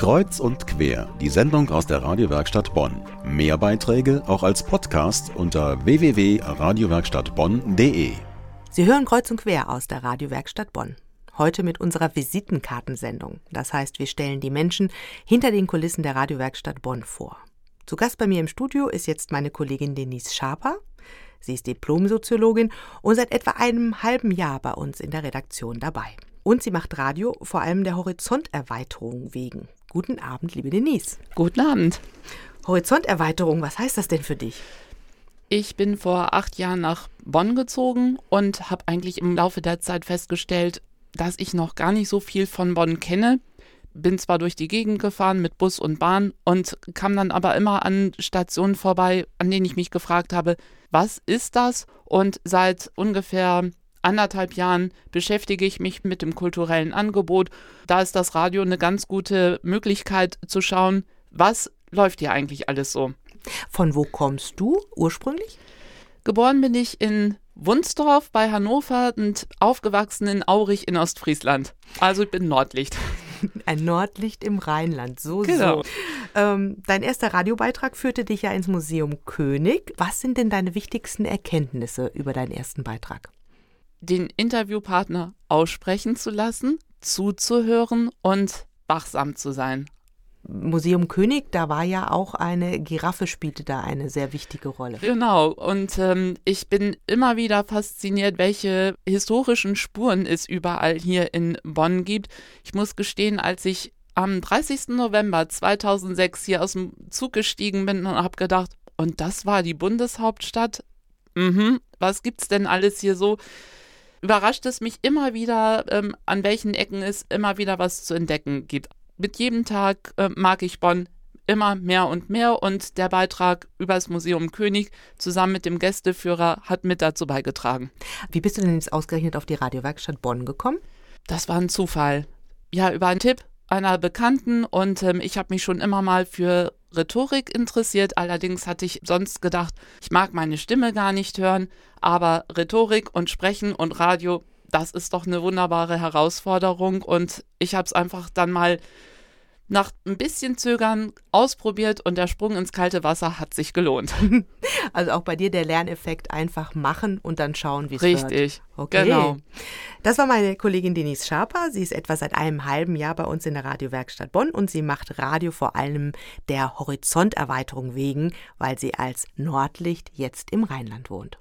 Kreuz und quer, die Sendung aus der Radiowerkstatt Bonn. Mehr Beiträge auch als Podcast unter www.radiowerkstattbonn.de. Sie hören Kreuz und quer aus der Radiowerkstatt Bonn. Heute mit unserer Visitenkartensendung. Das heißt, wir stellen die Menschen hinter den Kulissen der Radiowerkstatt Bonn vor. Zu Gast bei mir im Studio ist jetzt meine Kollegin Denise Schaper. Sie ist Diplomsoziologin und seit etwa einem halben Jahr bei uns in der Redaktion dabei. Und sie macht Radio vor allem der Horizonterweiterung wegen. Guten Abend, liebe Denise. Guten Abend. Horizonterweiterung, was heißt das denn für dich? Ich bin vor acht Jahren nach Bonn gezogen und habe eigentlich im Laufe der Zeit festgestellt, dass ich noch gar nicht so viel von Bonn kenne. Bin zwar durch die Gegend gefahren mit Bus und Bahn und kam dann aber immer an Stationen vorbei, an denen ich mich gefragt habe, was ist das? Und seit ungefähr anderthalb Jahren beschäftige ich mich mit dem kulturellen Angebot. Da ist das Radio eine ganz gute Möglichkeit zu schauen, was läuft hier eigentlich alles so. Von wo kommst du ursprünglich? Geboren bin ich in Wunsdorf bei Hannover und aufgewachsen in Aurich in Ostfriesland. Also ich bin Nordlicht. Ein Nordlicht im Rheinland, so genau. so. Ähm, dein erster Radiobeitrag führte dich ja ins Museum König. Was sind denn deine wichtigsten Erkenntnisse über deinen ersten Beitrag? Den Interviewpartner aussprechen zu lassen, zuzuhören und wachsam zu sein. Museum König, da war ja auch eine Giraffe, spielte da eine sehr wichtige Rolle. Genau, und ähm, ich bin immer wieder fasziniert, welche historischen Spuren es überall hier in Bonn gibt. Ich muss gestehen, als ich am 30. November 2006 hier aus dem Zug gestiegen bin und habe gedacht, und das war die Bundeshauptstadt? Mhm, was gibt's denn alles hier so? Überrascht es mich immer wieder, ähm, an welchen Ecken es immer wieder was zu entdecken gibt. Mit jedem Tag äh, mag ich Bonn immer mehr und mehr und der Beitrag über das Museum König zusammen mit dem Gästeführer hat mit dazu beigetragen. Wie bist du denn jetzt ausgerechnet auf die Radiowerkstatt Bonn gekommen? Das war ein Zufall. Ja, über einen Tipp einer Bekannten und ähm, ich habe mich schon immer mal für Rhetorik interessiert. Allerdings hatte ich sonst gedacht, ich mag meine Stimme gar nicht hören, aber Rhetorik und Sprechen und Radio, das ist doch eine wunderbare Herausforderung und ich habe es einfach dann mal nach ein bisschen Zögern ausprobiert und der Sprung ins kalte Wasser hat sich gelohnt. Also auch bei dir der Lerneffekt einfach machen und dann schauen, wie es wird. Richtig, okay. genau. Das war meine Kollegin Denise Schaper. Sie ist etwa seit einem halben Jahr bei uns in der Radiowerkstatt Bonn und sie macht Radio vor allem der Horizonterweiterung wegen, weil sie als Nordlicht jetzt im Rheinland wohnt.